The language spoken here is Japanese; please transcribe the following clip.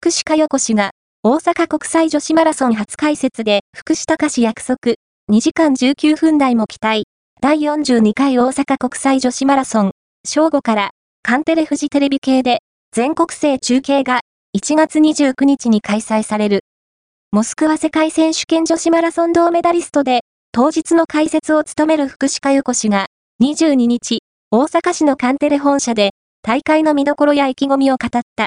福士加代子氏が、大阪国際女子マラソン初解説で福士隆約束、2時間19分台も期待。第42回大阪国際女子マラソン、正午から、カンテレフジテレビ系で、全国制中継が1月29日に開催される。モスクワ世界選手権女子マラソン銅メダリストで、当日の解説を務める福士加代子氏が、22日、大阪市のカンテレ本社で、大会の見どころや意気込みを語った。